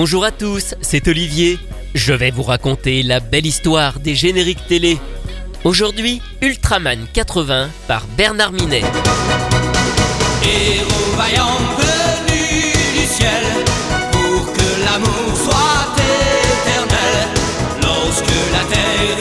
Bonjour à tous, c'est Olivier. Je vais vous raconter la belle histoire des génériques télé. Aujourd'hui, Ultraman 80 par Bernard Minet. Héros venu du ciel pour que l'amour soit éternel. Lorsque la terre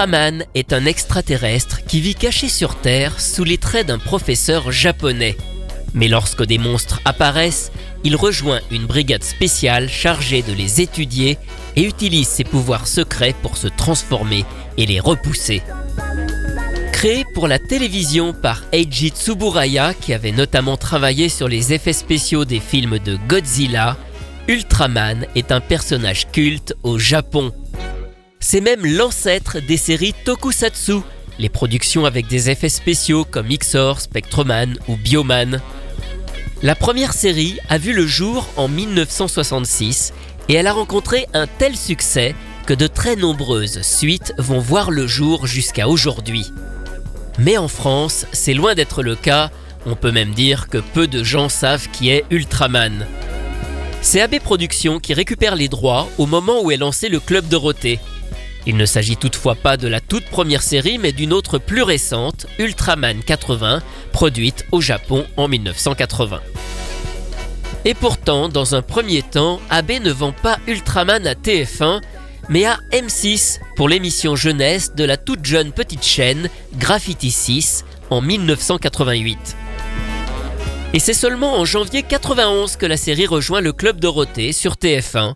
Ultraman est un extraterrestre qui vit caché sur Terre sous les traits d'un professeur japonais. Mais lorsque des monstres apparaissent, il rejoint une brigade spéciale chargée de les étudier et utilise ses pouvoirs secrets pour se transformer et les repousser. Créé pour la télévision par Eiji Tsuburaya, qui avait notamment travaillé sur les effets spéciaux des films de Godzilla, Ultraman est un personnage culte au Japon. C'est même l'ancêtre des séries Tokusatsu, les productions avec des effets spéciaux comme Xor, Spectroman ou Bioman. La première série a vu le jour en 1966 et elle a rencontré un tel succès que de très nombreuses suites vont voir le jour jusqu'à aujourd'hui. Mais en France, c'est loin d'être le cas, on peut même dire que peu de gens savent qui est Ultraman. C'est AB Productions qui récupère les droits au moment où est lancé le Club Dorothée. Il ne s'agit toutefois pas de la toute première série, mais d'une autre plus récente, Ultraman 80, produite au Japon en 1980. Et pourtant, dans un premier temps, AB ne vend pas Ultraman à TF1, mais à M6 pour l'émission jeunesse de la toute jeune petite chaîne Graffiti 6 en 1988. Et c'est seulement en janvier 91 que la série rejoint le Club Dorothée sur TF1.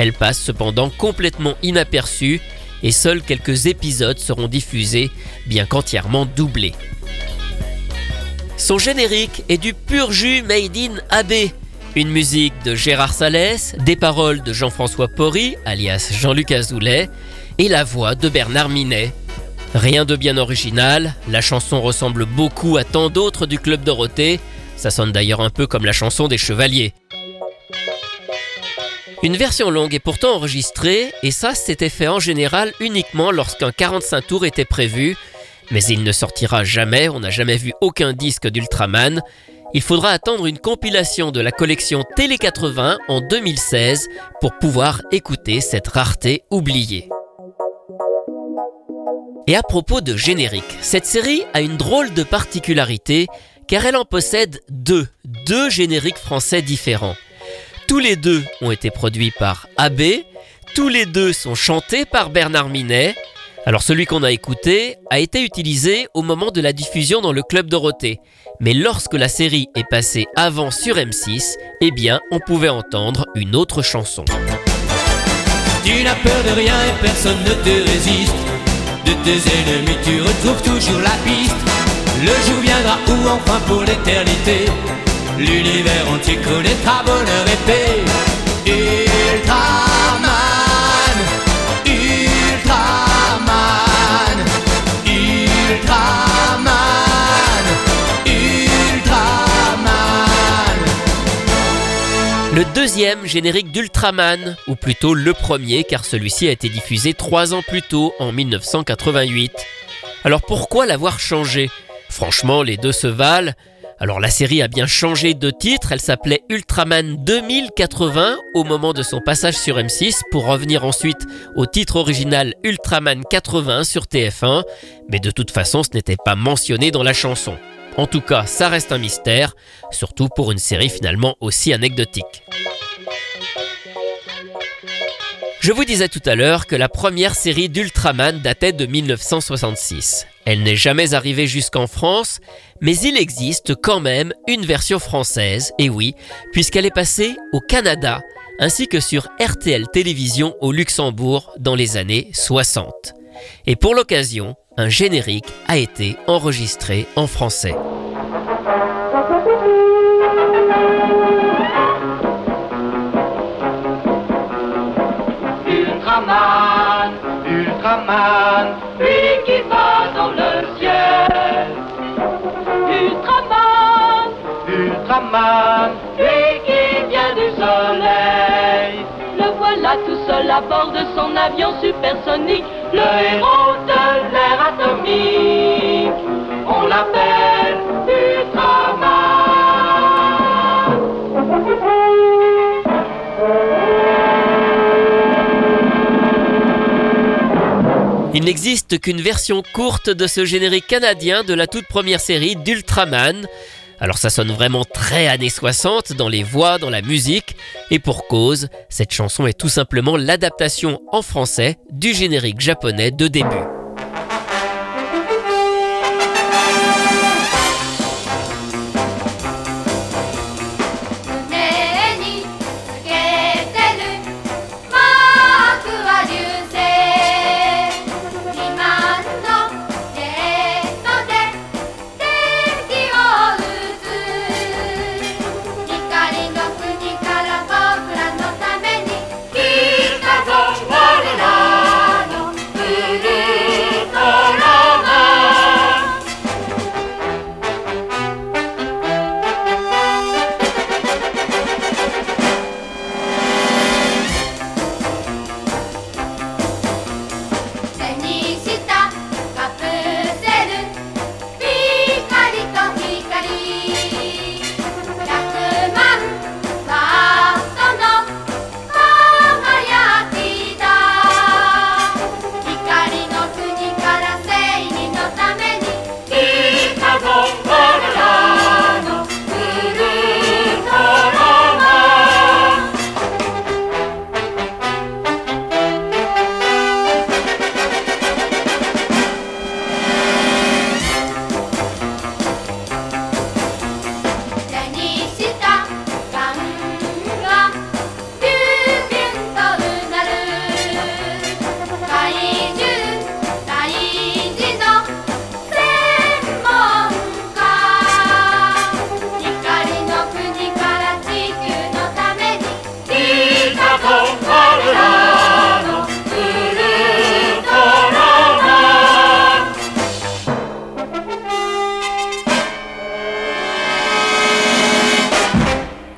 Elle passe cependant complètement inaperçue et seuls quelques épisodes seront diffusés, bien qu'entièrement doublés. Son générique est du pur jus made in AB. Une musique de Gérard Salès, des paroles de Jean-François Porry, alias Jean-Luc Azoulay, et la voix de Bernard Minet. Rien de bien original, la chanson ressemble beaucoup à tant d'autres du Club Dorothée, ça sonne d'ailleurs un peu comme la chanson des Chevaliers. Une version longue est pourtant enregistrée, et ça c'était fait en général uniquement lorsqu'un 45 tours était prévu, mais il ne sortira jamais, on n'a jamais vu aucun disque d'Ultraman. Il faudra attendre une compilation de la collection Télé 80 en 2016 pour pouvoir écouter cette rareté oubliée. Et à propos de générique, cette série a une drôle de particularité car elle en possède deux, deux génériques français différents. Tous les deux ont été produits par AB, tous les deux sont chantés par Bernard Minet. Alors celui qu'on a écouté a été utilisé au moment de la diffusion dans le Club Dorothée. Mais lorsque la série est passée avant sur M6, eh bien on pouvait entendre une autre chanson. Tu n'as peur de rien et personne ne te résiste. De tes ennemis, tu retrouves toujours la piste. Le jour viendra où enfin pour l'éternité, l'univers entier connaîtra bonheur et paix. Ultraman, Ultraman, Ultraman, Ultraman. Le deuxième générique d'Ultraman, ou plutôt le premier car celui-ci a été diffusé trois ans plus tôt, en 1988. Alors pourquoi l'avoir changé? Franchement, les deux se valent. Alors la série a bien changé de titre, elle s'appelait Ultraman 2080 au moment de son passage sur M6 pour revenir ensuite au titre original Ultraman 80 sur TF1, mais de toute façon ce n'était pas mentionné dans la chanson. En tout cas, ça reste un mystère, surtout pour une série finalement aussi anecdotique. Je vous disais tout à l'heure que la première série d'Ultraman datait de 1966. Elle n'est jamais arrivée jusqu'en France, mais il existe quand même une version française, et oui, puisqu'elle est passée au Canada, ainsi que sur RTL Télévision au Luxembourg dans les années 60. Et pour l'occasion, un générique a été enregistré en français. Ultraman, lui qui va dans le ciel. Ultraman, Ultraman, lui qui vient du soleil. Le voilà tout seul à bord de son avion supersonique, Le héros de l'ère atomique, on l'appelle Il n'existe qu'une version courte de ce générique canadien de la toute première série d'Ultraman. Alors ça sonne vraiment très années 60 dans les voix, dans la musique, et pour cause, cette chanson est tout simplement l'adaptation en français du générique japonais de début.「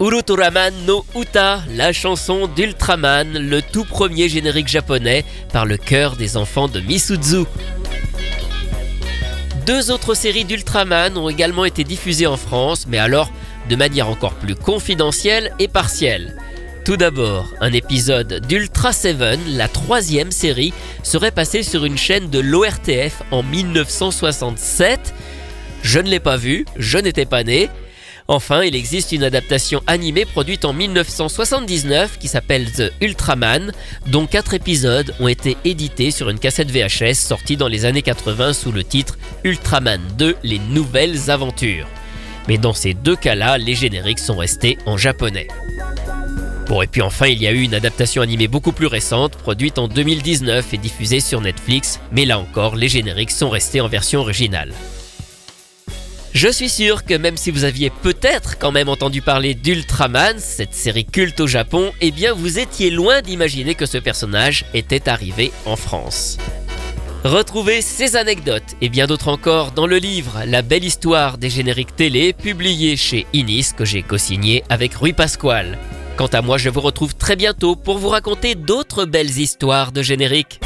Ultraman no Uta, la chanson d'Ultraman, le tout premier générique japonais par le chœur des enfants de Misuzu. Deux autres séries d'Ultraman ont également été diffusées en France, mais alors de manière encore plus confidentielle et partielle. Tout d'abord, un épisode d'Ultra Seven, la troisième série, serait passé sur une chaîne de l'ORTF en 1967. Je ne l'ai pas vu, je n'étais pas né. Enfin, il existe une adaptation animée produite en 1979 qui s'appelle The Ultraman, dont quatre épisodes ont été édités sur une cassette VHS sortie dans les années 80 sous le titre Ultraman 2 Les Nouvelles Aventures. Mais dans ces deux cas-là, les génériques sont restés en japonais. Bon, et puis enfin, il y a eu une adaptation animée beaucoup plus récente, produite en 2019 et diffusée sur Netflix, mais là encore, les génériques sont restés en version originale. Je suis sûr que même si vous aviez peut-être quand même entendu parler d'Ultraman, cette série culte au Japon, eh bien vous étiez loin d'imaginer que ce personnage était arrivé en France. Retrouvez ces anecdotes et bien d'autres encore dans le livre La belle histoire des génériques télé publié chez Inis que j'ai co-signé avec Rui Pasquale. Quant à moi, je vous retrouve très bientôt pour vous raconter d'autres belles histoires de génériques.